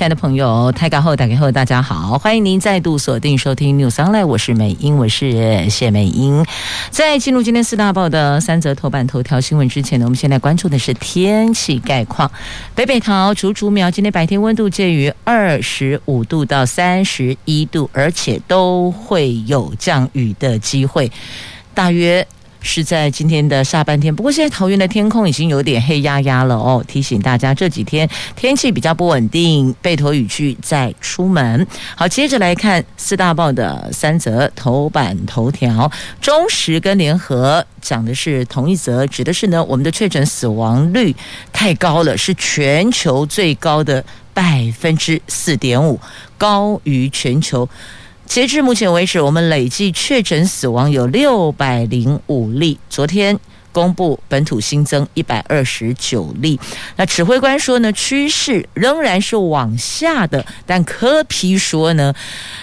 亲爱的朋友，台港后打开后，大家好，欢迎您再度锁定收听 News Online，我是美英，我是谢美英。在进入今天四大报的三则头版头条新闻之前呢，我们先来关注的是天气概况。北北桃、竹竹苗今天白天温度介于二十五度到三十一度，而且都会有降雨的机会，大约。是在今天的下半天，不过现在桃园的天空已经有点黑压压了哦。提醒大家这几天天气比较不稳定，备妥雨具再出门。好，接着来看四大报的三则头版头条，中时跟联合讲的是同一则，指的是呢我们的确诊死亡率太高了，是全球最高的百分之四点五，高于全球。截至目前为止，我们累计确诊死亡有六百零五例。昨天公布本土新增一百二十九例。那指挥官说呢，趋势仍然是往下的。但柯批说呢，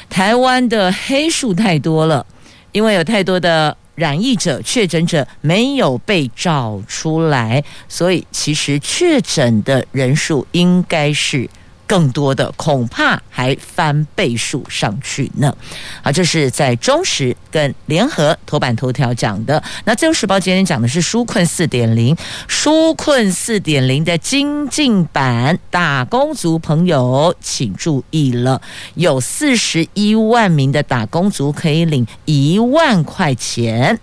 台湾的黑数太多了，因为有太多的染疫者、确诊者没有被找出来，所以其实确诊的人数应该是。更多的恐怕还翻倍数上去呢。好，这是在中时跟联合头版头条讲的。那自由时报今天讲的是纾困四点零，纾困四点零的精进版，打工族朋友请注意了，有四十一万名的打工族可以领一万块钱。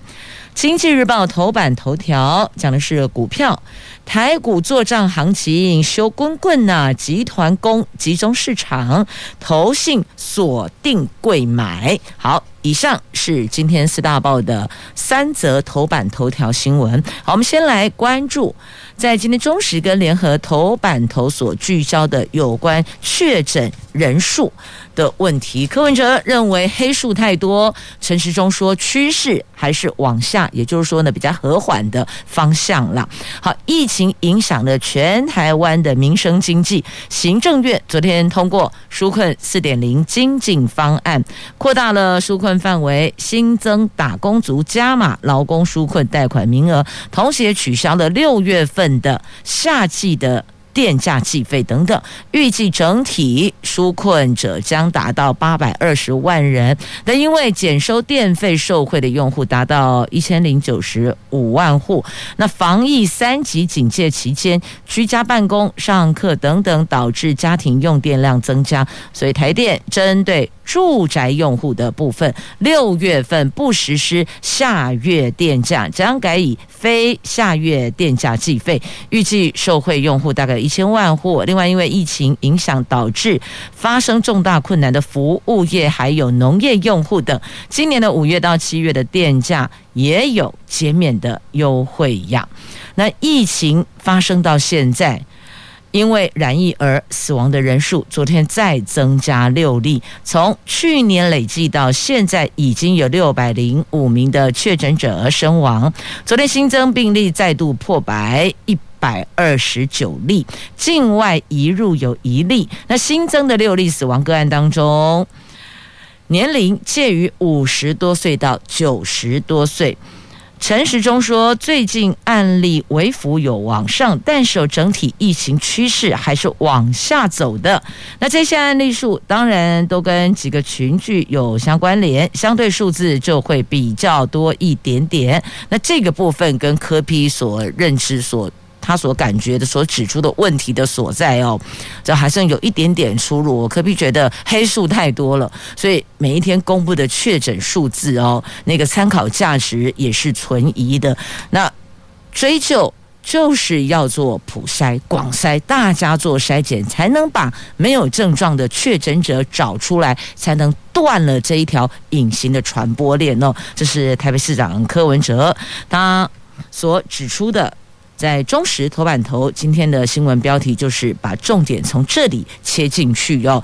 经济日报头版头条讲的是股票。台股作帐行情修滚滚呐，集团攻集中市场，投信锁定贵买。好，以上是今天四大报的三则头版头条新闻。好，我们先来关注。在今天中时跟联合头版头所聚焦的有关确诊人数的问题，柯文哲认为黑数太多，陈时中说趋势还是往下，也就是说呢比较和缓的方向了。好，疫情影响了全台湾的民生经济，行政院昨天通过纾困四点零精进方案，扩大了纾困范围，新增打工族加码劳工纾困贷款名额，同时也取消了六月份。的夏季的电价计费等等，预计整体纾困者将达到八百二十万人。但因为减收电费受惠的用户达到一千零九十五万户，那防疫三级警戒期间，居家办公、上课等等，导致家庭用电量增加，所以台电针对。住宅用户的部分，六月份不实施下月电价，将改以非下月电价计费。预计受惠用户大概一千万户。另外，因为疫情影响导致发生重大困难的服务业还有农业用户等，今年的五月到七月的电价也有减免的优惠呀。那疫情发生到现在。因为染疫而死亡的人数，昨天再增加六例，从去年累计到现在，已经有六百零五名的确诊者而身亡。昨天新增病例再度破百，一百二十九例，境外移入有一例。那新增的六例死亡个案当中，年龄介于五十多岁到九十多岁。陈时中说，最近案例微幅有往上，但是有整体疫情趋势还是往下走的。那这些案例数当然都跟几个群聚有相关联，相对数字就会比较多一点点。那这个部分跟科批所认知所。他所感觉的、所指出的问题的所在哦，这还剩有一点点出入。我可比觉得黑数太多了，所以每一天公布的确诊数字哦，那个参考价值也是存疑的。那追究就是要做普筛、广筛，大家做筛检，才能把没有症状的确诊者找出来，才能断了这一条隐形的传播链哦。这是台北市长柯文哲他所指出的。在中时头版头，今天的新闻标题就是把重点从这里切进去哦，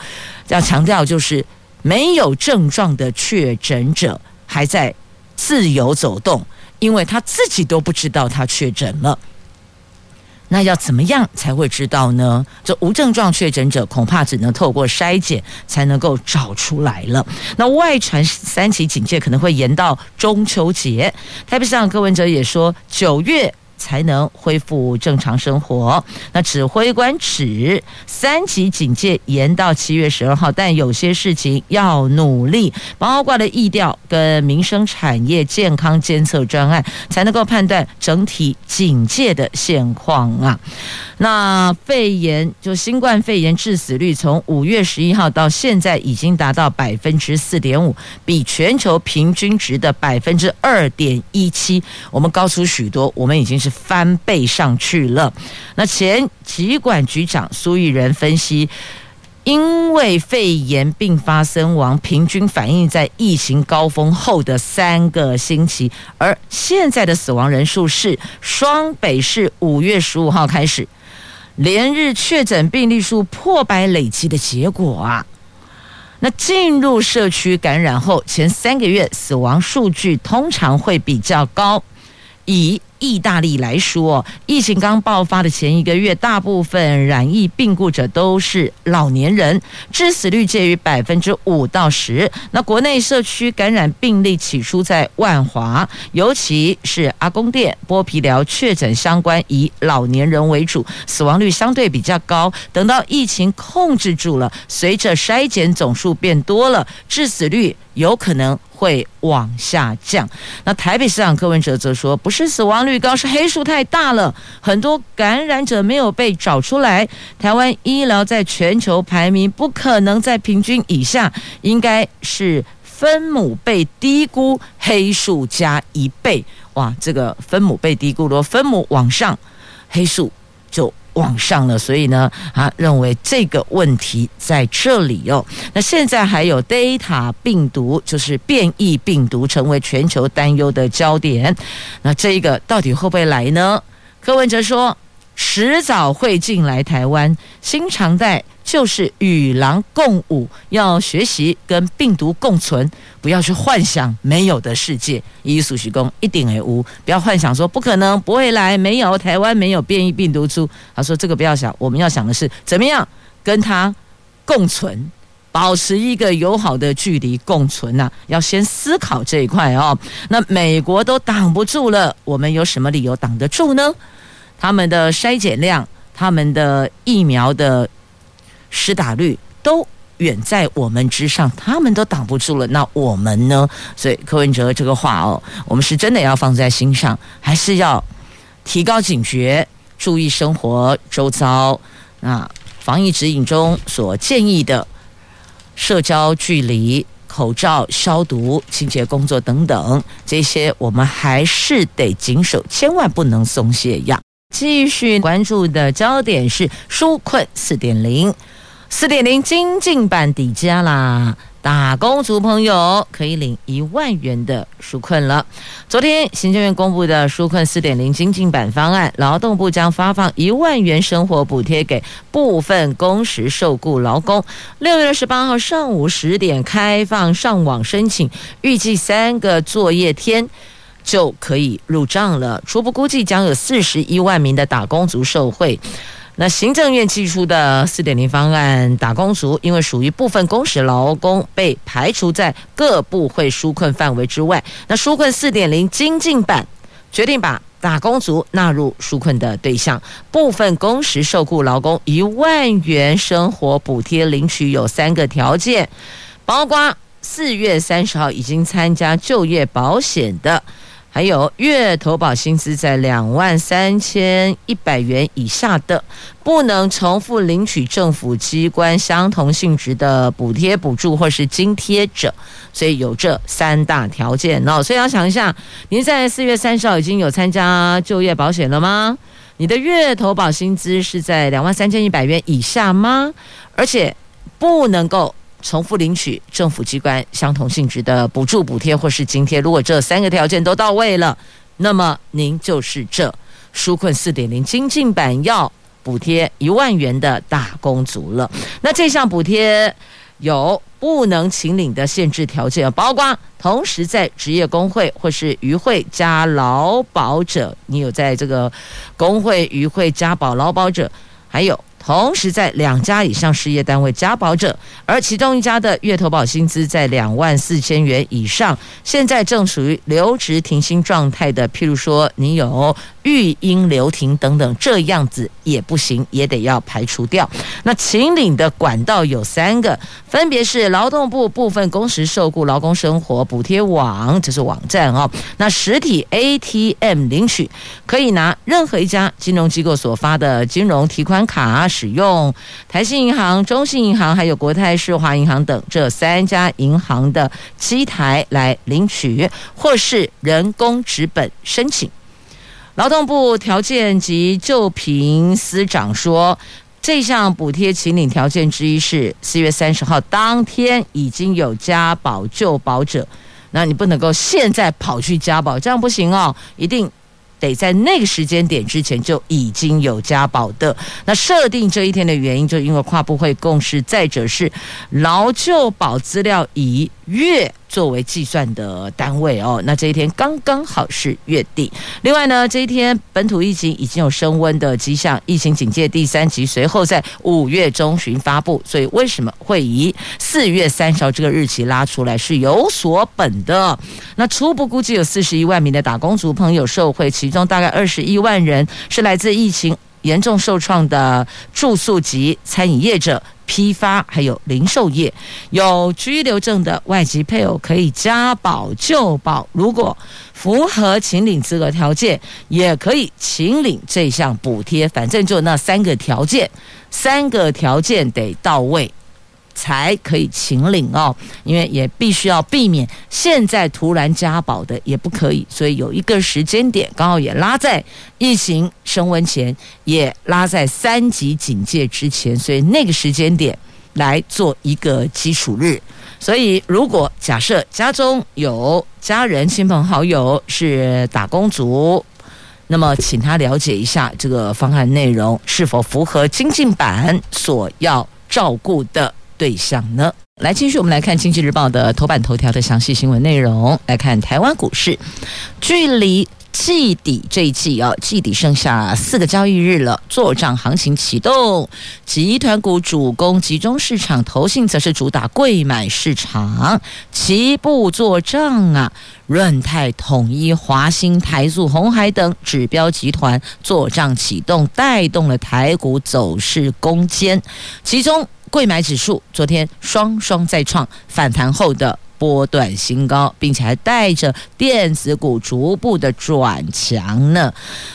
要强调就是没有症状的确诊者还在自由走动，因为他自己都不知道他确诊了。那要怎么样才会知道呢？这无症状确诊者恐怕只能透过筛检才能够找出来了。那外传三级警戒可能会延到中秋节。台北市长柯文哲也说，九月。才能恢复正常生活。那指挥官指三级警戒延到七月十二号，但有些事情要努力，包括了疫调跟民生产业健康监测专案，才能够判断整体警戒的现况啊。那肺炎就新冠肺炎致死率从五月十一号到现在已经达到百分之四点五，比全球平均值的百分之二点一七，我们高出许多，我们已经是翻倍上去了。那前疾管局长苏玉仁分析，因为肺炎并发身亡，平均反映在疫情高峰后的三个星期，而现在的死亡人数是双北市五月十五号开始。连日确诊病例数破百累积的结果啊，那进入社区感染后，前三个月死亡数据通常会比较高，以。意大利来说，疫情刚爆发的前一个月，大部分染疫病故者都是老年人，致死率介于百分之五到十。那国内社区感染病例起初在万华，尤其是阿公店、剥皮寮确诊相关，以老年人为主，死亡率相对比较高。等到疫情控制住了，随着筛检总数变多了，致死率有可能会往下降。那台北市长柯文哲则说，不是死亡率最高，是黑数太大了，很多感染者没有被找出来。台湾医疗在全球排名不可能在平均以下，应该是分母被低估，黑数加一倍。哇，这个分母被低估了，分母往上，黑数就。往上了，所以呢，啊，认为这个问题在这里哦。那现在还有 Delta 病毒，就是变异病毒，成为全球担忧的焦点。那这一个到底会不会来呢？柯文哲说，迟早会进来台湾，新常态。就是与狼共舞，要学习跟病毒共存，不要去幻想没有的世界。伊苏徐公一定会无，不要幻想说不可能不会来，没有台湾没有变异病毒株。他说这个不要想，我们要想的是怎么样跟他共存，保持一个友好的距离共存呐、啊。要先思考这一块哦。那美国都挡不住了，我们有什么理由挡得住呢？他们的筛检量，他们的疫苗的。施打率都远在我们之上，他们都挡不住了，那我们呢？所以柯文哲这个话哦，我们是真的要放在心上，还是要提高警觉，注意生活周遭。那防疫指引中所建议的社交距离、口罩消毒、清洁工作等等，这些我们还是得谨守，千万不能松懈呀。继续关注的焦点是纾困四点零。四点零精进版底加啦，打工族朋友可以领一万元的纾困了。昨天行政院公布的纾困四点零精进版方案，劳动部将发放一万元生活补贴给部分工时受雇劳工。六月二十八号上午十点开放上网申请，预计三个作业天就可以入账了。初步估计将有四十一万名的打工族受惠。那行政院寄出的四点零方案，打工族因为属于部分工时劳工，被排除在各部会纾困范围之外。那纾困四点零精进版决定把打工族纳入纾困的对象，部分工时受雇劳工一万元生活补贴领取有三个条件，包括四月三十号已经参加就业保险的。还有月投保薪资在两万三千一百元以下的，不能重复领取政府机关相同性质的补贴、补助或是津贴者，所以有这三大条件哦。所以要想一下，您在四月三十号已经有参加就业保险了吗？你的月投保薪资是在两万三千一百元以下吗？而且不能够。重复领取政府机关相同性质的补助、补贴或是津贴，如果这三个条件都到位了，那么您就是这纾困四点零精进版要补贴一万元的打工族了。那这项补贴有不能请领的限制条件，包括同时在职业工会或是渔会加劳保者，你有在这个工会、渔会加保劳保者，还有。同时，在两家以上事业单位加保者，而其中一家的月投保薪资在两万四千元以上，现在正属于留职停薪状态的，譬如说你有育婴留停等等，这样子也不行，也得要排除掉。那请领的管道有三个，分别是劳动部部分工时受雇劳工生活补贴网，这是网站哦。那实体 ATM 领取可以拿任何一家金融机构所发的金融提款卡。使用台新银行、中信银行还有国泰世华银行等这三家银行的机台来领取，或是人工纸本申请。劳动部条件及就贫司长说，这项补贴请领条件之一是四月三十号当天已经有加保就保者，那你不能够现在跑去加保，这样不行哦，一定。得在那个时间点之前就已经有加保的。那设定这一天的原因，就因为跨部会共识，再者是劳就保资料以月作为计算的单位哦，那这一天刚刚好是月底。另外呢，这一天本土疫情已经有升温的迹象，疫情警戒第三级随后在五月中旬发布，所以为什么会以四月三十号这个日期拉出来是有所本的。那初步估计有四十一万名的打工族朋友受惠，其中大概二十一万人是来自疫情严重受创的住宿及餐饮业者。批发还有零售业有居留证的外籍配偶可以加保就保，如果符合请领资格条件，也可以请领这项补贴。反正就那三个条件，三个条件得到位。才可以请领哦，因为也必须要避免现在突然加保的也不可以，所以有一个时间点刚好也拉在疫情升温前，也拉在三级警戒之前，所以那个时间点来做一个基础日。所以如果假设家中有家人、亲朋好友是打工族，那么请他了解一下这个方案内容是否符合精进版所要照顾的。对象呢？来，继续我们来看《经济日报》的头版头条的详细新闻内容。来看台湾股市，距离季底这一季啊，季底剩下四个交易日了，做账行情启动。集团股主攻集中市场，投信则是主打柜买市场，齐步作账啊！润泰、统一、华兴、台塑、鸿海等指标集团做账启动，带动了台股走势攻坚，其中。贵买指数昨天双双再创反弹后的波段新高，并且还带着电子股逐步的转强呢，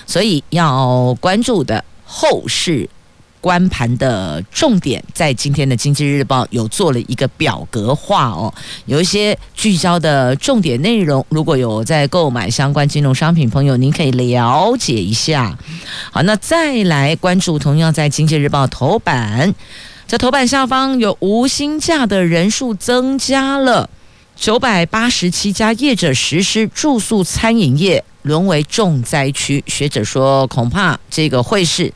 所以要关注的后市观盘的重点，在今天的《经济日报》有做了一个表格化哦，有一些聚焦的重点内容，如果有在购买相关金融商品朋友，您可以了解一下。好，那再来关注同样在《经济日报》头版。在头版下方有无薪假的人数增加了，九百八十七家业者实施住宿餐饮业沦为重灾区。学者说，恐怕这个会是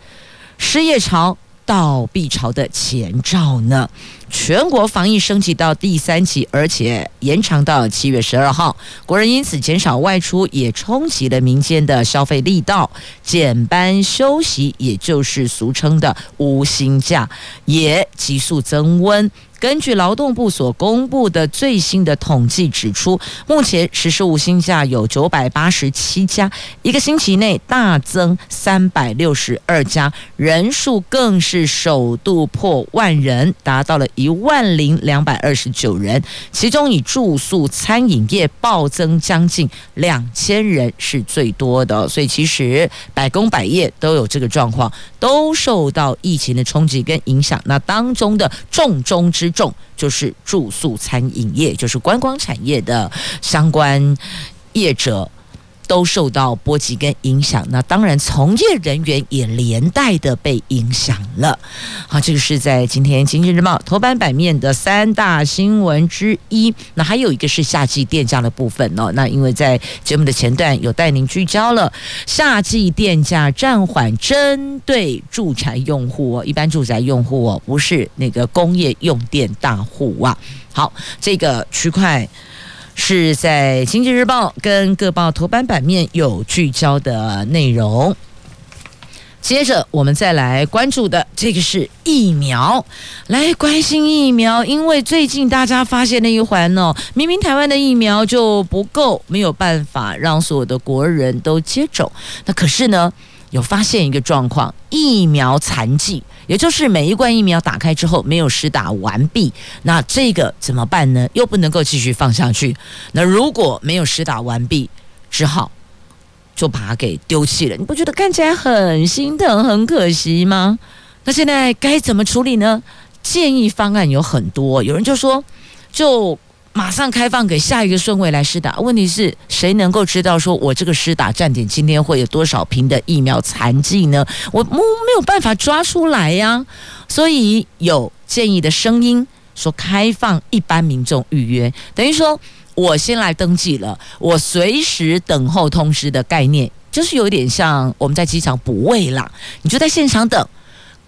失业潮、到闭潮的前兆呢。全国防疫升级到第三级，而且延长到七月十二号。国人因此减少外出，也冲击了民间的消费力道。减班休息，也就是俗称的无薪假，也急速增温。根据劳动部所公布的最新的统计指出，目前实施无薪假有九百八十七家，一个星期内大增三百六十二家，人数更是首度破万人，达到了一万零两百二十九人。其中以住宿餐饮业暴增将近两千人是最多的，所以其实百工百业都有这个状况，都受到疫情的冲击跟影响。那当中的重中之重就是住宿餐饮业，就是观光产业的相关业者，都受到波及跟影响。那当然，从业人员也连带的被影响了。好，这个是在今天《经济日报》头版版面的三大新闻之一。那还有一个是夏季电价的部分哦。那因为在节目的前段有带您聚焦了夏季电价暂缓，针对住宅用户哦，一般住宅用户哦，不是那个工业用电大户啊。好，这个区块。是在《经济日报》跟各报头版版面有聚焦的内容。接着，我们再来关注的这个是疫苗，来关心疫苗，因为最近大家发现了一环哦，明明台湾的疫苗就不够，没有办法让所有的国人都接种，那可是呢，有发现一个状况，疫苗残剂，也就是每一罐疫苗打开之后没有施打完毕，那这个怎么办呢？又不能够继续放下去。那如果没有施打完毕，只好就把它给丢弃了。你不觉得看起来很心疼、很可惜吗？那现在该怎么处理呢？建议方案有很多，有人就说就。马上开放给下一个顺位来施打。问题是谁能够知道说我这个施打站点今天会有多少瓶的疫苗残剂呢？我没有办法抓出来呀。所以有建议的声音说开放一般民众预约，等于说我先来登记了，我随时等候通知的概念，就是有点像我们在机场补位啦，你就在现场等。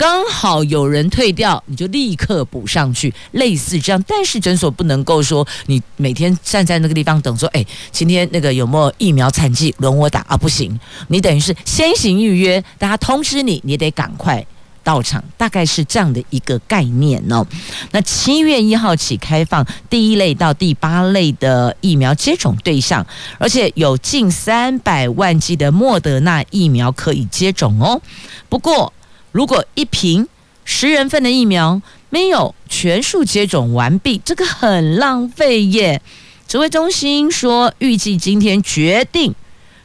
刚好有人退掉，你就立刻补上去，类似这样。但是诊所不能够说你每天站在那个地方等，说哎，今天那个有没有疫苗残疾轮我打啊？不行，你等于是先行预约，大家通知你，你得赶快到场，大概是这样的一个概念哦。那七月一号起开放第一类到第八类的疫苗接种对象，而且有近三百万剂的莫德纳疫苗可以接种哦。不过，如果一瓶十人份的疫苗没有全数接种完毕，这个很浪费耶。指挥中心说，预计今天决定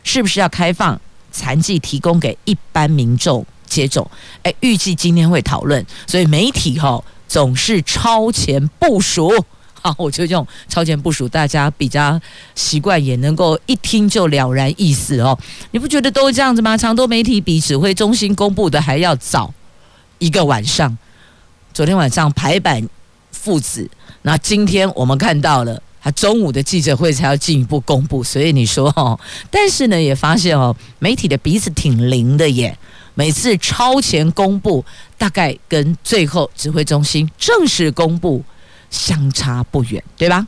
是不是要开放残疾提供给一般民众接种。哎，预计今天会讨论，所以媒体哈总是超前部署。啊，我就用超前部署，大家比较习惯，也能够一听就了然意思哦。你不觉得都这样子吗？长多媒体比指挥中心公布的还要早一个晚上。昨天晚上排版父子，那今天我们看到了，他中午的记者会才要进一步公布。所以你说哦，但是呢，也发现哦，媒体的鼻子挺灵的耶。每次超前公布，大概跟最后指挥中心正式公布。相差不远，对吧？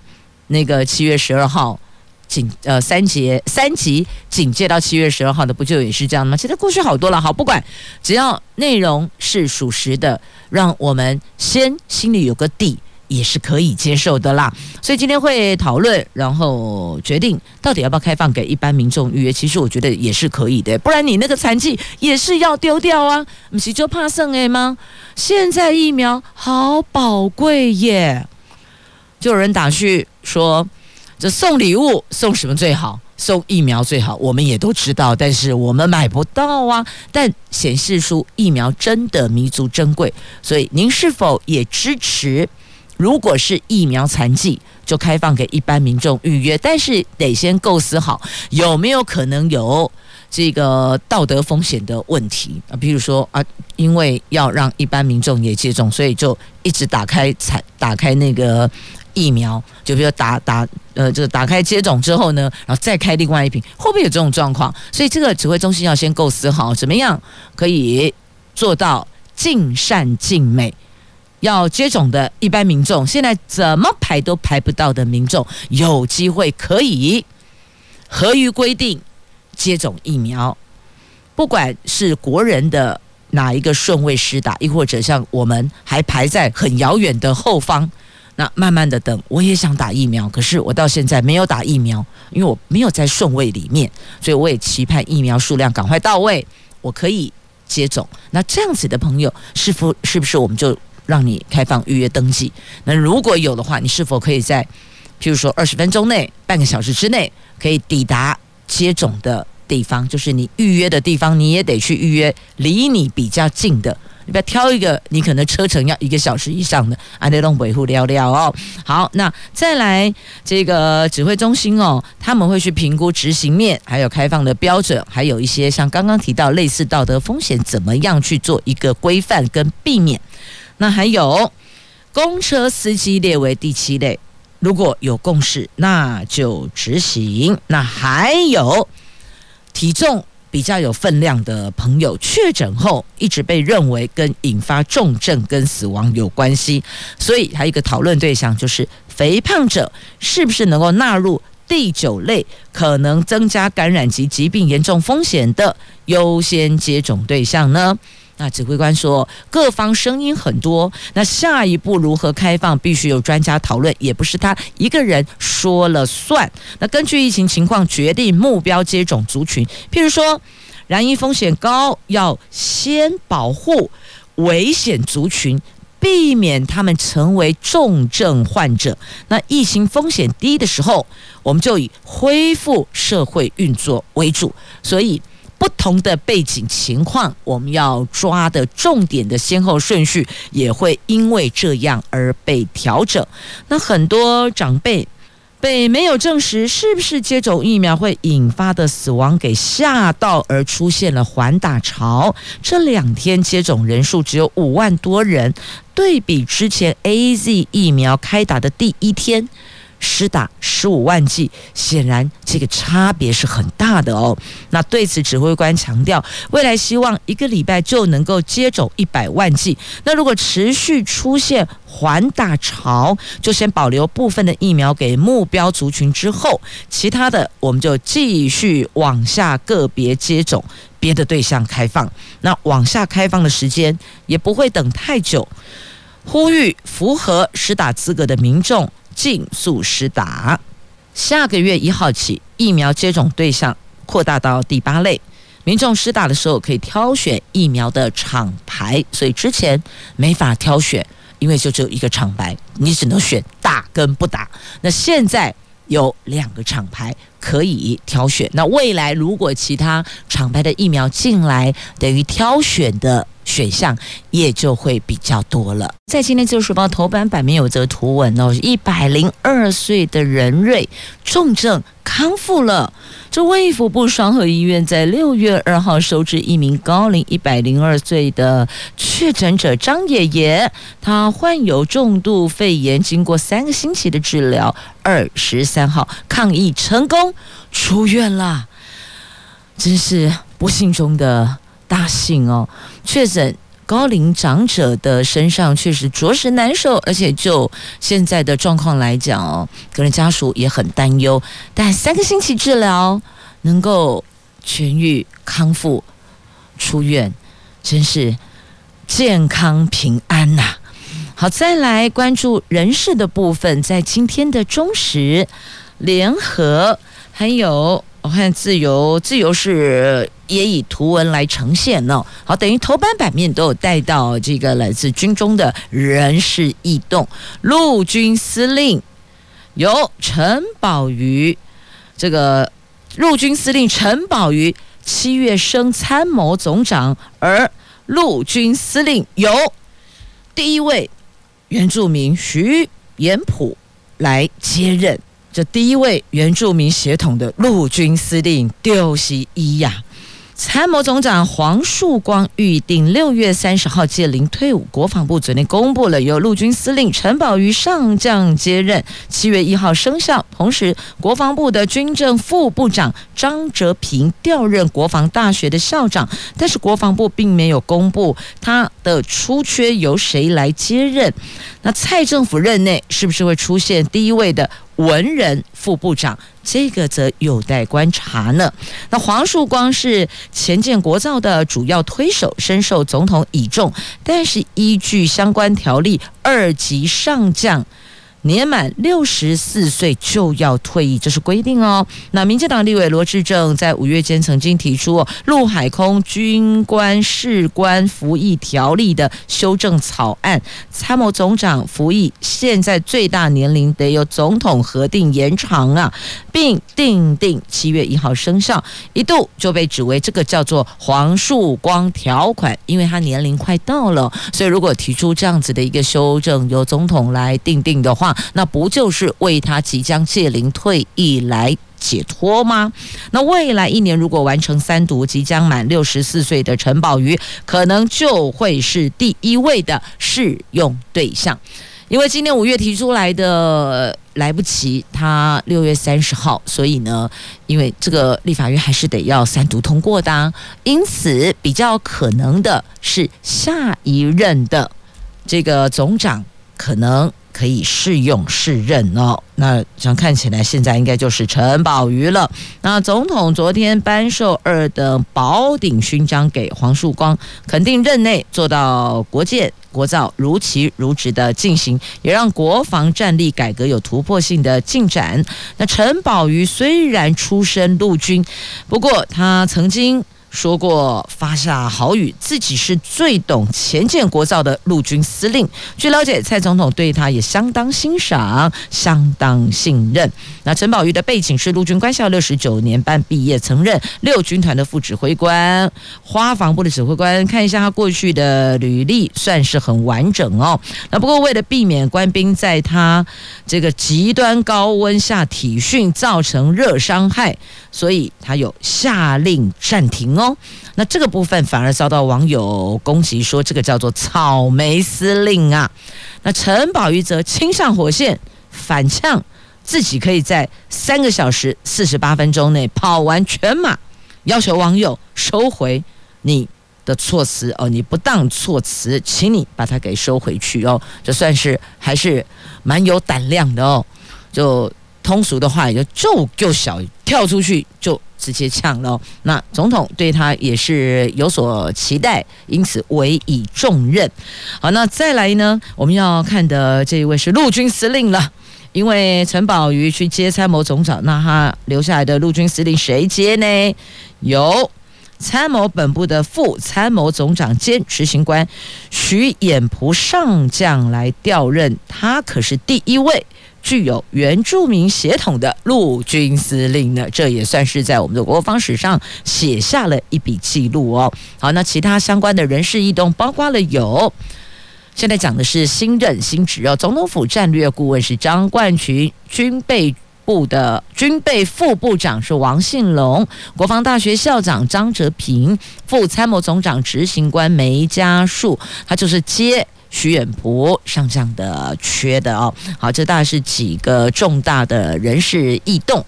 那个七月十二号警呃三级三级警戒到七月十二号的，不就也是这样吗？其实过去好多了，好，不管只要内容是属实的，让我们先心里有个底，也是可以接受的啦。所以今天会讨论，然后决定到底要不要开放给一般民众预约。其实我觉得也是可以的，不然你那个残疾也是要丢掉啊，不是就怕剩诶吗？现在疫苗好宝贵耶，就有人打趣说：“这送礼物送什么最好？送疫苗最好。”我们也都知道，但是我们买不到啊。但显示出疫苗真的弥足珍贵，所以您是否也支持？如果是疫苗残剂，就开放给一般民众预约，但是得先构思好有没有可能有。这个道德风险的问题啊，比如说啊，因为要让一般民众也接种，所以就一直打开采打开那个 疫苗，就比如打打呃，这个打开接种之后呢，然后再开另外一瓶，会不会有这种状况？所以这个指挥中心要先构思好，怎么样可以做到尽善尽美？要接种的一般民众，现在怎么排都排不到的民众，有机会可以合于规定。接种疫苗，不管是国人的哪一个顺位施打，亦或者像我们还排在很遥远的后方，那慢慢的等。我也想打疫苗，可是我到现在没有打疫苗，因为我没有在顺位里面，所以我也期盼疫苗数量赶快到位，我可以接种。那这样子的朋友，是否是不是我们就让你开放预约登记？那如果有的话，你是否可以在譬如说二十分钟内、半个小时之内可以抵达？接种的地方，就是你预约的地方，你也得去预约离你比较近的你不要挑一个，你可能车程要一个小时以上的，啊，那种维护聊聊哦。好，那再来这个指挥中心哦，他们会去评估执行面，还有开放的标准，还有一些像刚刚提到类似道德风险，怎么样去做一个规范跟避免。那还有公车司机列为第七类，如果有共识，那就执行。那还有体重比较有分量的朋友确诊后，一直被认为跟引发重症跟死亡有关系，所以还有一个讨论对象就是肥胖者是不是能够纳入第九类，可能增加感染及疾病严重风险的优先接种对象呢？那指挥官说，各方声音很多，那下一步如何开放，必须有专家讨论，也不是他一个人说了算。那根据疫情情况决定目标接种族群，譬如说，染疫风险高，要先保护危险族群，避免他们成为重症患者。那疫情风险低的时候，我们就以恢复社会运作为主。所以。不同的背景情况，我们要抓的重点的先后顺序也会因为这样而被调整。那很多长辈被没有证实是不是接种疫苗会引发的死亡给吓到，而出现了缓打潮。这两天接种人数只有五万多人，对比之前 AZ 疫苗开打的第一天。施打十五万剂，显然这个差别是很大的哦。那对此，指挥官强调，未来希望一个礼拜就能够接种一百万剂。那如果持续出现缓打潮，就先保留部分的疫苗给目标族群，之后其他的我们就继续往下个别接种别的对象开放。那往下开放的时间也不会等太久，呼吁符合施打资格的民众。尽速施打，下个月一号起，疫苗接种对象扩大到第八类。民众施打的时候可以挑选疫苗的厂牌，所以之前没法挑选，因为就只有一个厂牌，你只能选打跟不打。那现在有两个厂牌可以挑选，那未来如果其他厂牌的疫苗进来，等于挑选的。选项也就会比较多了。在今天《自由时报》头版版面有则图文哦，一百零二岁的任瑞重症康复了。这卫福部双和医院在六月二号收治一名高龄一百零二岁的确诊者张爷爷，他患有重度肺炎，经过三个星期的治疗，二十三号抗疫成功出院了。真是不幸中的。大幸哦，确诊高龄长者的身上确实着实难受，而且就现在的状况来讲哦，个人家属也很担忧。但三个星期治疗能够痊愈康复出院，真是健康平安呐、好，再来关注人事的部分，在今天的中时联合还有。我看自由，自由是也以图文来呈现呢。好，等于头版版面都有带到这个来自军中的人事异动。陆军司令由陈宝瑜，这个陆军司令陈宝瑜七月升参谋总长，而陆军司令由第一位原住民徐延甫来接任。这第一位原住民协统的陆军司令丢西伊呀。参谋总长黄树光预定六月三十号届龄退伍，国防部昨天公布了由陆军司令陈宝瑜上将接任，七月一号生效。同时，国防部的军政副部长张哲平调任国防大学的校长，但是国防部并没有公布他的出缺由谁来接任。那蔡政府任内是不是会出现第一位的文人副部长？这个则有待观察呢。那黄树光是前建国造的主要推手，深受总统倚重，但是依据相关条例，二级上将年满六十四岁就要退役，这是规定哦。那民进党立委罗志正在五月间曾经提出陆海空军官士官服役条例的修正草案，参谋总长服役现在最大年龄得由总统核定延长啊，并定定七月一号生效，一度就被指为这个叫做黄树光条款，因为他年龄快到了，所以如果提出这样子的一个修正，由总统来定定的话。那不就是为他即将届龄退役来解脱吗？那未来一年如果完成三读，即将满六十四岁的陈宝瑜，可能就会是第一位的适用对象。因为今年五月提出来的来不及，他六月三十号，所以呢，因为这个立法院还是得要三读通过的，因此比较可能的是下一任的这个总长可能。可以试用试任哦，那这样看起来现在应该就是陈宝瑜了。那总统昨天颁授二等宝鼎勋章给黄树光，肯定任内做到国建国造如期如职的进行，也让国防战力改革有突破性的进展。那陈宝瑜虽然出身陆军，不过他曾经。说过发下豪语，自己是最懂前舰国造的陆军司令。据了解，蔡总统对他也相当欣赏，相当信任。那陈宝瑜的背景是陆军官校六十九年半毕业，曾任六军团的副指挥官、花防部的指挥官。看一下他过去的履历，算是很完整哦。那不过为了避免官兵在他这个极端高温下体训造成热伤害，所以他有下令暂停。哦，那这个部分反而遭到网友攻击，说这个叫做草莓司令啊。那陈宝瑜则亲上火线反呛，自己可以在三个小时四十八分钟内跑完全马，要求网友收回你的措辞哦，你不当措辞，请你把它给收回去哦。这算是还是蛮有胆量的哦。就通俗的话，也就就就小跳出去就。直接呛了，那总统对他也是有所期待，因此委以重任。好，那再来呢，我们要看的这一位是陆军司令了，因为陈宝瑜去接参谋总长，那他留下来的陆军司令谁接呢？由参谋本部的副参谋总长兼执行官徐衍蒲上将来调任，他可是第一位。具有原住民血统的陆军司令呢，这也算是在我们的国防史上写下了一笔记录哦。好，那其他相关的人事异动，包括了有，现在讲的是新任新职哦，总统府战略顾问是张冠群，军备部的军备副部长是王信龙，国防大学校长张哲平，副参谋总长执行官梅家树，他就是接。徐衍蒲上将的缺的哦，好，这大概是几个重大的人事异动，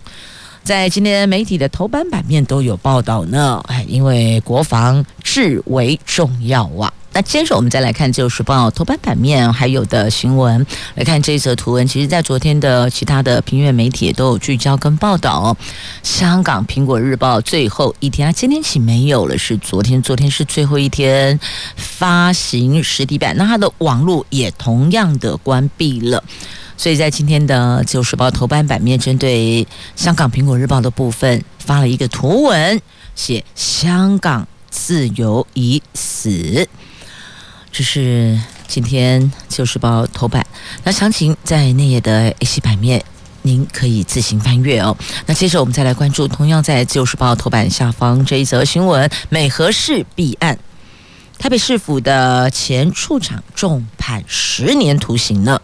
在今天媒体的头版版面都有报道呢。哎，因为国防至为重要啊。那接着我们再来看《自由时报》头版版面还有的新闻，来看这一则图文。其实，在昨天的其他的平面媒体也都有聚焦跟报道。香港《苹果日报》最后一天，啊，今天起没有了，是昨天，昨天是最后一天发行实体版，那它的网络也同样的关闭了。所以在今天的《自由时报》头版版面，针对香港《苹果日报》的部分发了一个图文，写“香港自由已死”。这是今天《旧时报》头版，那详情在内页的 A 版面，您可以自行翻阅哦。那接着我们再来关注，同样在《旧时报》头版下方这一则新闻：美和市弊案，台北市府的前处长重判十年徒刑呢。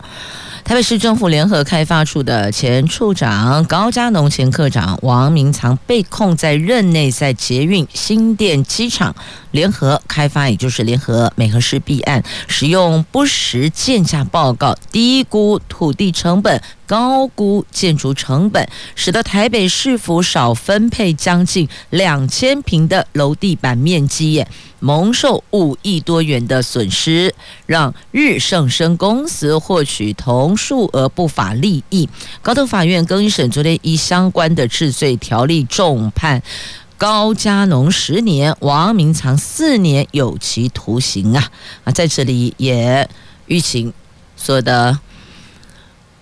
台北市政府联合开发处的前处长高家农、前科长王明藏被控在任内在捷运新店机场联合开发，也就是联合美和市弊案，使用不实建价报告，低估土地成本，高估建筑成本，使得台北市府少分配将近两千坪的楼地板面积。蒙受五亿多元的损失，让日盛生公司获取同数额不法利益。高等法院更一审昨天依相关的治罪条例重判高嘉农十年，王明藏四年有期徒刑啊！啊，在这里也预请所有的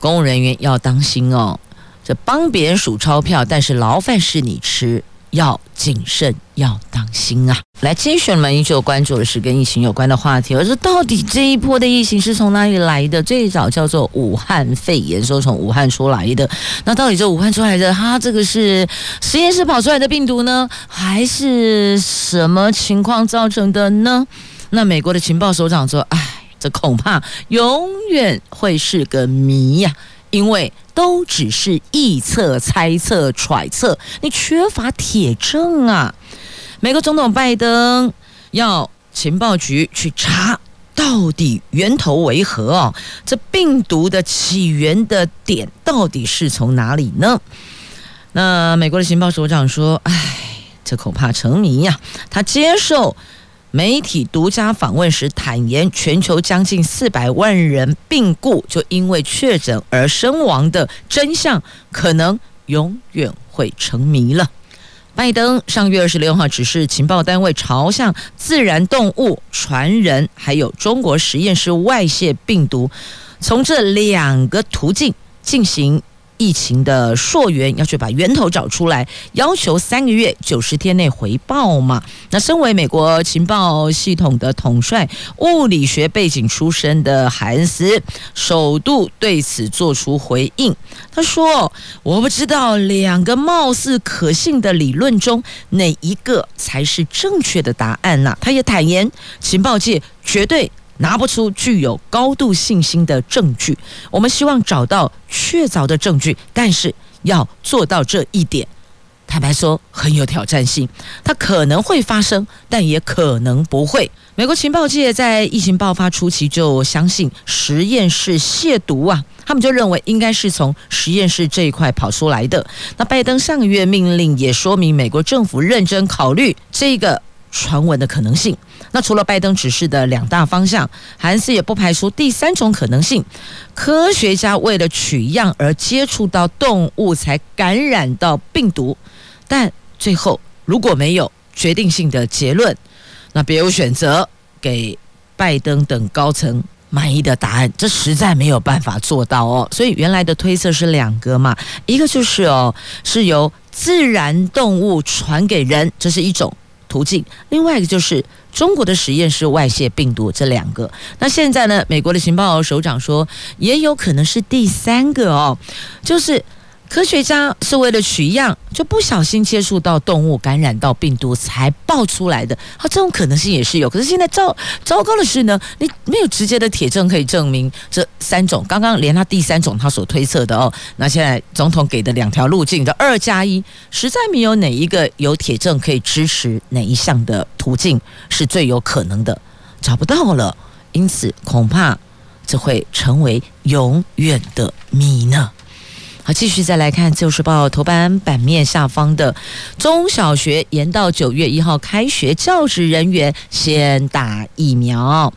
公务人员要当心哦，这帮别人数钞票，但是牢饭是你吃。要谨慎，要当心啊！来，今天我们依旧关注的是跟疫情有关的话题，而是到底这一波的疫情是从哪里来的？最早叫做武汉肺炎，说从武汉出来的。那到底这武汉出来的，它这个是实验室跑出来的病毒呢，还是什么情况造成的呢？那美国的情报首长说：“哎，这恐怕永远会是个谜呀。”因为都只是臆测、猜测、揣测，你缺乏铁证啊！美国总统拜登要情报局去查，到底源头为何哦？这病毒的起源的点到底是从哪里呢？那美国的情报首长说：“哎，这恐怕成谜呀！”他接受。媒体独家访问时坦言，全球将近四百万人病故，就因为确诊而身亡的真相，可能永远会成谜了。拜登上月二十六号指示情报单位朝向自然动物传人，还有中国实验室外泄病毒，从这两个途径进行。疫情的溯源要去把源头找出来，要求三个月九十天内回报嘛。那身为美国情报系统的统帅、物理学背景出身的海恩斯，首度对此做出回应。他说：“我不知道两个貌似可信的理论中哪一个才是正确的答案呐、”他也坦言，情报界绝对。拿不出具有高度信心的证据，我们希望找到确凿的证据，但是要做到这一点，坦白说很有挑战性。它可能会发生，但也可能不会。美国情报界在疫情爆发初期就相信实验室亵渎啊，他们就认为应该是从实验室这一块跑出来的。那拜登上个月命令也说明，美国政府认真考虑这个传闻的可能性。那除了拜登指示的两大方向，韩斯也不排除第三种可能性：科学家为了取样而接触到动物才感染到病毒。但最后如果没有决定性的结论，那别无选择，给拜登等高层满意的答案，这实在没有办法做到哦。所以原来的推测是两个嘛，一个就是哦，是由自然动物传给人，这是一种途径；另外一个就是。中国的实验室外泄病毒，这两个。那现在呢？美国的情报首长说，也有可能是第三个哦，就是。科学家是为了取样，就不小心接触到动物，感染到病毒才爆出来的。好，这种可能性也是有。可是现在糟糟糕的是呢，你没有直接的铁证可以证明这三种。刚刚连他第三种他所推测的哦，那现在总统给的两条路径的二加一，实在没有哪一个有铁证可以支持哪一项的途径是最有可能的，找不到了。因此，恐怕这会成为永远的谜呢。好，继续再来看《自由时报》头版版面下方的中小学延到九月一号开学，教职人员先打疫苗。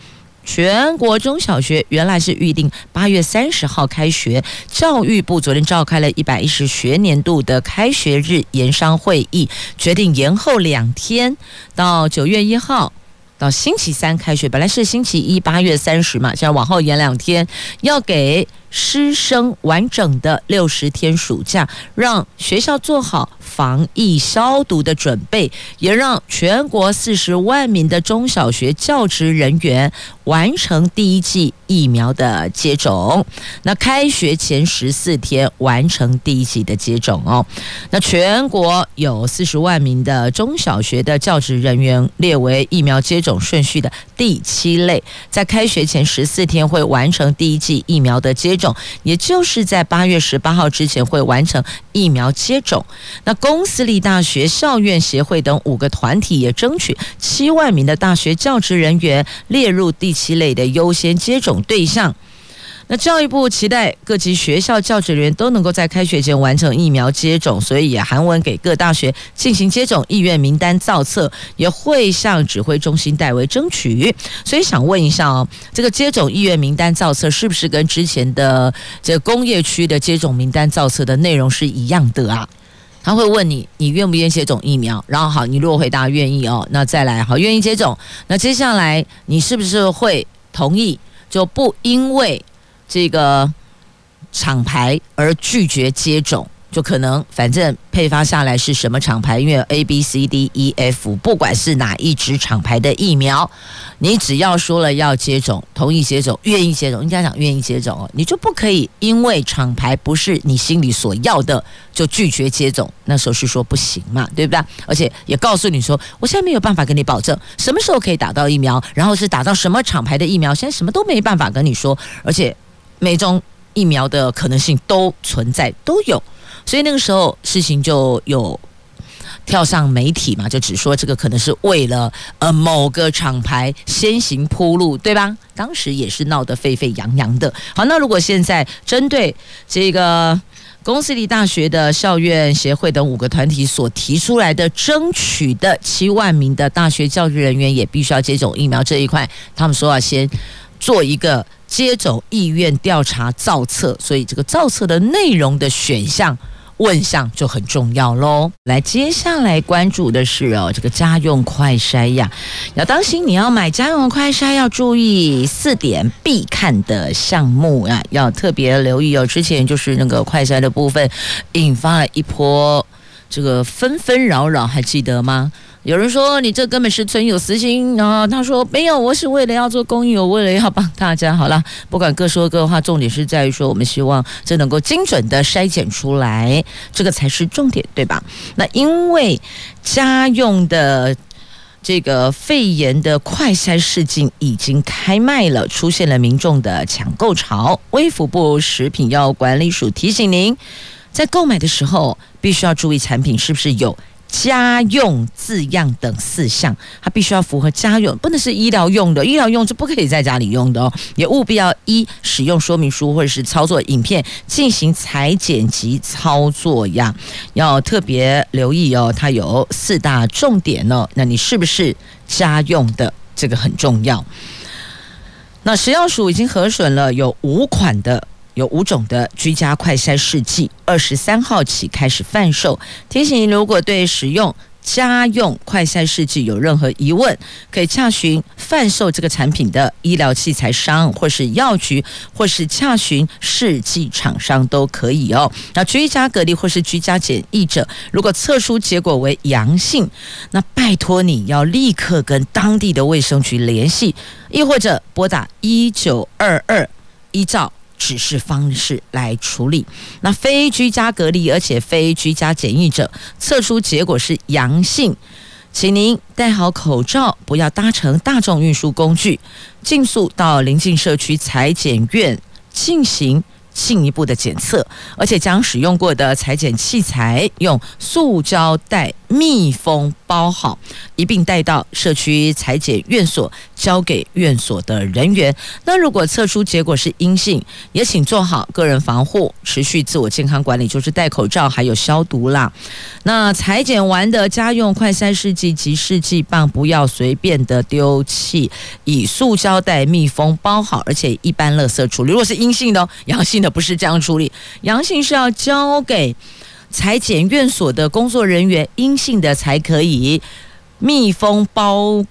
全国中小学原来是预定八月三十号开学，教育部昨天召开了一百一十学年度的开学日延商会议，决定延后两天到九月一号。到星期三开学，本来是星期一八月三十嘛，现在往后延两天，要给师生完整的六十天暑假，让学校做好防疫消毒的准备，也让全国四十万名的中小学教职人员完成第一季疫苗的接种。那开学前十四天完成第一剂的接种哦。那全国有四十万名的中小学的教职人员列为疫苗接种顺序的第七类，在开学前十四天会完成第一剂疫苗的接种，也就是在八月十八号之前会完成疫苗接种。那公私立大学校院协会等五个团体也争取七万名的大学教职人员列入第七类的优先接种对象。那教育部期待各级学校教职人员都能够在开学前完成疫苗接种，所以也函文给各大学进行接种意愿名单造册，也会向指挥中心代为争取。所以想问一下哦，这个接种意愿名单造册是不是跟之前的这工业区的接种名单造册的内容是一样的啊？他会问你，你愿不愿意接种疫苗？然后好，你如果回答愿意哦，那再来好，愿意接种。那接下来你是不是会同意，就不因为这个厂牌而拒绝接种。就可能，反正配发下来是什么厂牌，因为 A B C D E F，不管是哪一支厂牌的疫苗，你只要说了要接种，同意接种，愿意接种，应该讲愿意接种哦，你就不可以因为厂牌不是你心里所要的就拒绝接种。那时候是说不行嘛，对不对？而且也告诉你说，我现在没有办法跟你保证什么时候可以打到疫苗，然后是打到什么厂牌的疫苗，现在什么都没办法跟你说，而且每种疫苗的可能性都存在，都有。所以那个时候事情就有跳上媒体嘛，就只说这个可能是为了呃某个厂牌先行铺路，对吧？当时也是闹得沸沸扬扬的。好，那如果现在针对这个公私立大学的校院协会等五个团体所提出来的争取的七万名的大学教育人员也必须要接种疫苗这一块，他们说要先做一个接走意愿调查造册，所以这个造册的内容的选项。问项就很重要喽。来，接下来关注的是哦，这个家用快筛呀，要当心，你要买家用快筛要注意四点必看的项目啊，要特别留意哦。之前就是那个快筛的部分，引发了一波这个纷纷扰扰，还记得吗？有人说你这根本是存有私心啊！他说没有，我是为了要做公益，我为了要帮大家。好了，不管各说各话，重点是在于说，我们希望这能够精准的筛检出来，这个才是重点，对吧？那因为家用的这个肺炎的快筛试剂已经开卖了，出现了民众的抢购潮。微服部食品药管理署提醒您，在购买的时候必须要注意产品是不是有。家用字样等四项，它必须要符合家用，不能是医疗用的。医疗用是不可以在家里用的哦。也务必要依使用说明书或者是操作影片进行裁剪及操作呀，要特别留意哦。它有四大重点哦。那你是不是家用的？这个很重要。那食药署已经核准了有五款的。有五种的居家快筛试剂，二十三号起开始贩售。提醒您，如果对使用家用快筛试剂有任何疑问，可以洽询贩售这个产品的医疗器材商，或是药局，或是洽询试剂厂商都可以哦。那居家隔离或是居家检疫者，如果测出结果为阳性，那拜托你要立刻跟当地的卫生局联系，亦或者拨打一九二二，依照。指示方式来处理。那非居家隔离，而且非居家检疫者，测出结果是阳性，请您戴好口罩，不要搭乘大众运输工具，尽速到邻近社区采检院进行。进一步的检测，而且将使用过的采检器材用塑胶袋密封包好，一并带到社区裁剪院所，交给院所的人员。那如果测出结果是阴性，也请做好个人防护，持续自我健康管理，就是戴口罩还有消毒啦。那裁剪完的家用快筛试剂及试剂棒不要随便的丢弃，以塑胶袋密封包好，而且一般垃圾处理。如果是阴性的、阳性的。不是这样处理，阳性是要交给采检院所的工作人员，阴性的才可以密封包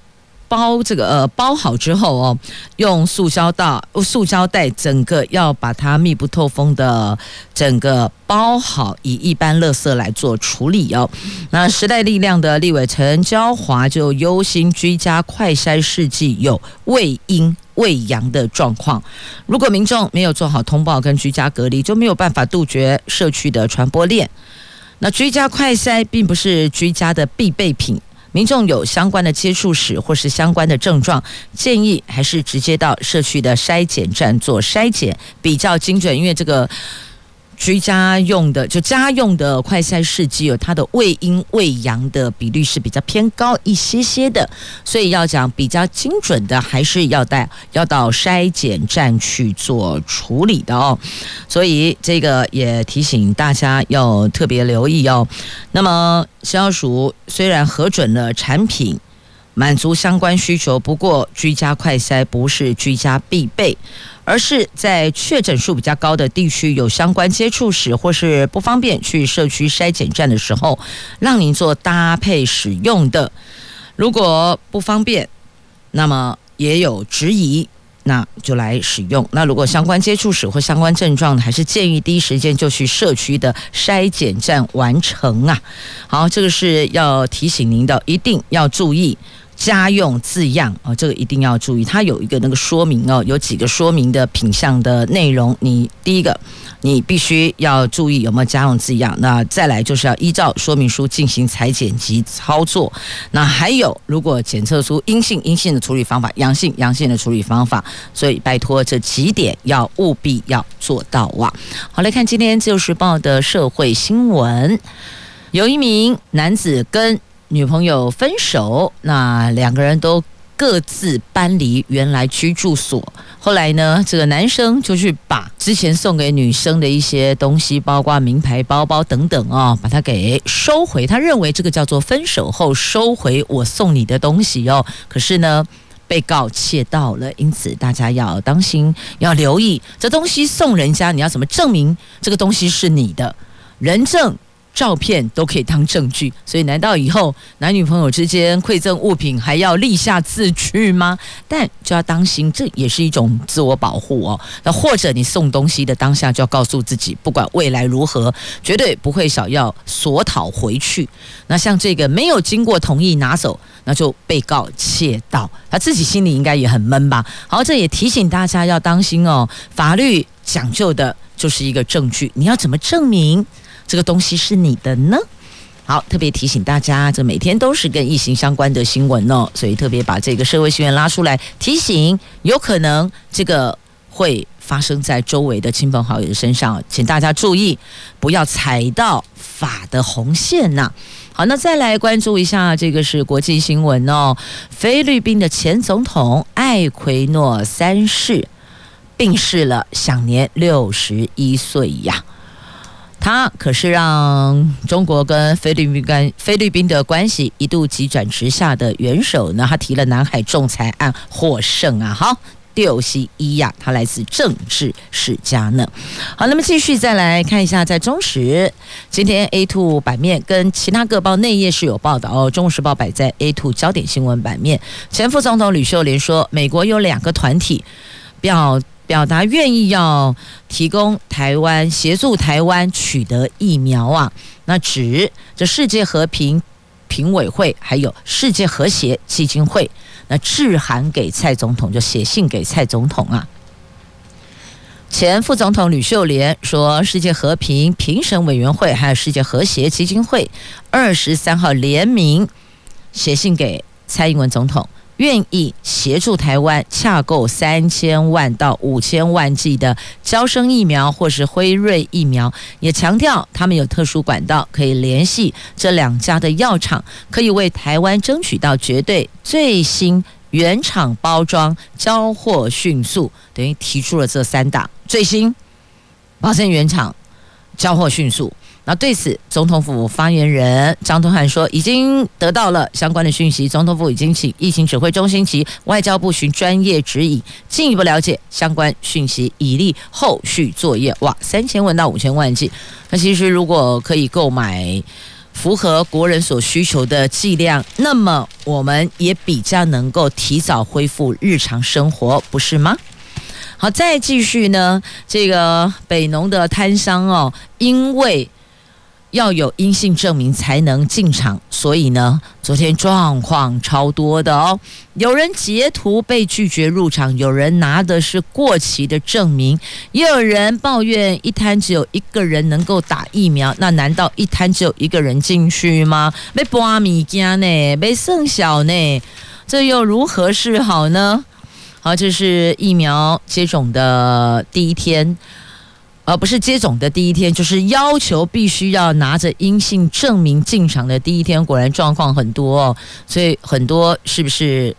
包这个呃包好之后哦，用塑胶袋塑胶袋整个要把它密不透风的整个包好，以一般垃圾来做处理哦。那时代力量的立委陈椒华就忧心居家快筛试剂有未阴。未阳的状况，如果民众没有做好通报跟居家隔离，就没有办法杜绝社区的传播链。那居家快筛并不是居家的必备品，民众有相关的接触史或是相关的症状，建议还是直接到社区的筛检站做筛检，比较精准，因为这个。居家用的就家用的快筛试剂有它的胃阴胃阳的比率是比较偏高一些些的，所以要讲比较精准的，还是要带要到筛检站去做处理的哦。所以这个也提醒大家要特别留意哦。那么消暑虽然核准了产品。满足相关需求，不过居家快筛不是居家必备，而是在确诊数比较高的地区有相关接触史或是不方便去社区筛检站的时候，让您做搭配使用的。如果不方便，那么也有质疑。那就来使用。那如果相关接触史或相关症状，还是建议第一时间就去社区的筛检站完成啊。好，这个是要提醒您的，一定要注意。家用字样哦，这个一定要注意，它有一个那个说明哦，有几个说明的品项的内容。你第一个，你必须要注意有没有家用字样。那再来就是要依照说明书进行裁剪及操作。那还有，如果检测出阴性，阴性的处理方法；阳性，阳性的处理方法。所以拜托这几点要务必要做到哇。好，来看今天自由时报的社会新闻，有一名男子跟女朋友分手，那两个人都各自搬离原来居住所。后来呢，这个男生就去把之前送给女生的一些东西，包括名牌包包等等啊、哦，把它给收回。他认为这个叫做分手后收回我送你的东西哦。可是呢，被告窃盗了，因此大家要当心，要留意这东西送人家，你要怎么证明这个东西是你的？人证。照片都可以当证据，所以难道以后男女朋友之间馈赠物品还要立下字据吗？但就要当心，这也是一种自我保护哦。那或者你送东西的当下就要告诉自己，不管未来如何，绝对不会想要索讨回去。那像这个没有经过同意拿走，那就被告窃盗，他自己心里应该也很闷吧？好，这也提醒大家要当心哦。法律讲究的就是一个证据，你要怎么证明？这个东西是你的呢？好，特别提醒大家，这每天都是跟疫情相关的新闻哦，所以特别把这个社会新闻拉出来提醒，有可能这个会发生在周围的亲朋好友的身上，请大家注意，不要踩到法的红线呐。好，那再来关注一下，这个是国际新闻哦，菲律宾的前总统艾奎诺三世病逝了，享年六十一岁呀。他可是让中国跟菲律宾跟菲律宾的关系一度急转直下的元首呢，他提了南海仲裁案获胜啊！好，六西一呀，他来自政治世家呢。好，那么继续再来看一下，在中时今天 A two 版面跟其他各报内页是有报道哦。中国时报摆在 A two 焦点新闻版面，前副总统吕秀莲说，美国有两个团体表。表达愿意要提供台湾协助台湾取得疫苗啊，那指这世界和平评委会还有世界和谐基金会，那致函给蔡总统，就写信给蔡总统啊。前副总统吕秀莲说，世界和平评审委员会还有世界和谐基金会二十三号联名写信给蔡英文总统。愿意协助台湾洽购三千万到五千万剂的娇生疫苗或是辉瑞疫苗，也强调他们有特殊管道可以联系这两家的药厂，可以为台湾争取到绝对最新原厂包装、交货迅速，等于提出了这三档最新，保证原厂、交货迅速。那对此，总统府发言人张东汉说，已经得到了相关的讯息，总统府已经请疫情指挥中心及外交部寻专业指引，进一步了解相关讯息，以利后续作业。哇，三千万到五千万剂，那其实如果可以购买符合国人所需求的剂量，那么我们也比较能够提早恢复日常生活，不是吗？好，再继续呢，这个北农的摊商哦，因为要有阴性证明才能进场，所以呢，昨天状况超多的哦。有人截图被拒绝入场，有人拿的是过期的证明，也有人抱怨一摊只有一个人能够打疫苗。那难道一摊只有一个人进去吗？没半米家呢，没剩小呢，这又如何是好呢？好，这是疫苗接种的第一天。而不是接种的第一天，就是要求必须要拿着阴性证明进场的第一天，果然状况很多哦，所以很多是不是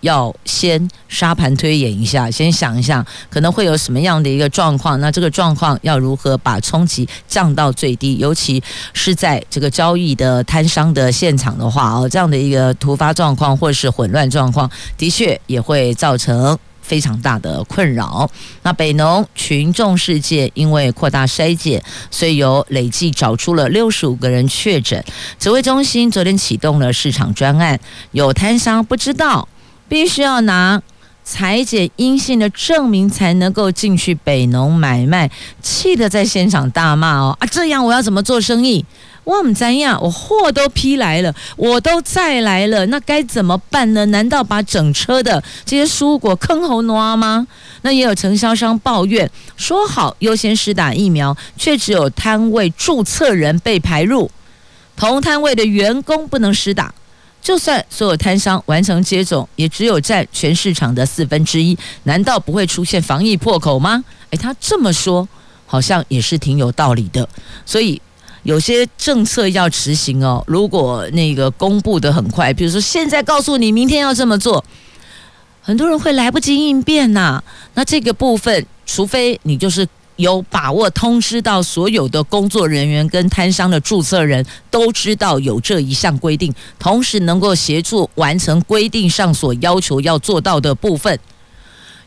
要先沙盘推演一下，先想一下可能会有什么样的一个状况？那这个状况要如何把冲击降到最低？尤其是在这个交易的摊商的现场的话哦，这样的一个突发状况或是混乱状况，的确也会造成。非常大的困扰。那北农群众事件因为扩大筛检，所以有累计找出了六十五个人确诊。指挥中心昨天启动了市场专案，有摊商不知道，必须要拿裁检阴性的证明才能够进去北农买卖，气得在现场大骂哦啊！这样我要怎么做生意？我们怎样？我货都批来了，我都再来了，那该怎么办呢？难道把整车的这些蔬果坑喉挪吗？那也有承销商抱怨，说好优先施打疫苗，却只有摊位注册人被排入，同摊位的员工不能施打。就算所有摊商完成接种，也只有占全市场的四分之一，难道不会出现防疫破口吗？诶，他这么说，好像也是挺有道理的。所以有些政策要执行哦，如果那个公布的很快，比如说现在告诉你明天要这么做，很多人会来不及应变呐。那这个部分，除非你就是。有把握通知到所有的工作人员跟摊商的注册人都知道有这一项规定，同时能够协助完成规定上所要求要做到的部分，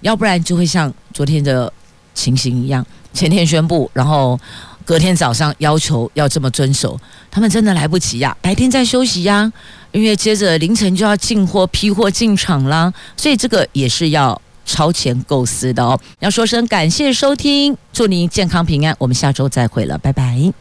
要不然就会像昨天的情形一样，前天宣布，然后隔天早上要求要这么遵守，他们真的来不及呀，白天在休息呀，因为接着凌晨就要进货批货进场啦，所以这个也是要。超前构思的哦，要说声感谢收听，祝您健康平安，我们下周再会了，拜拜。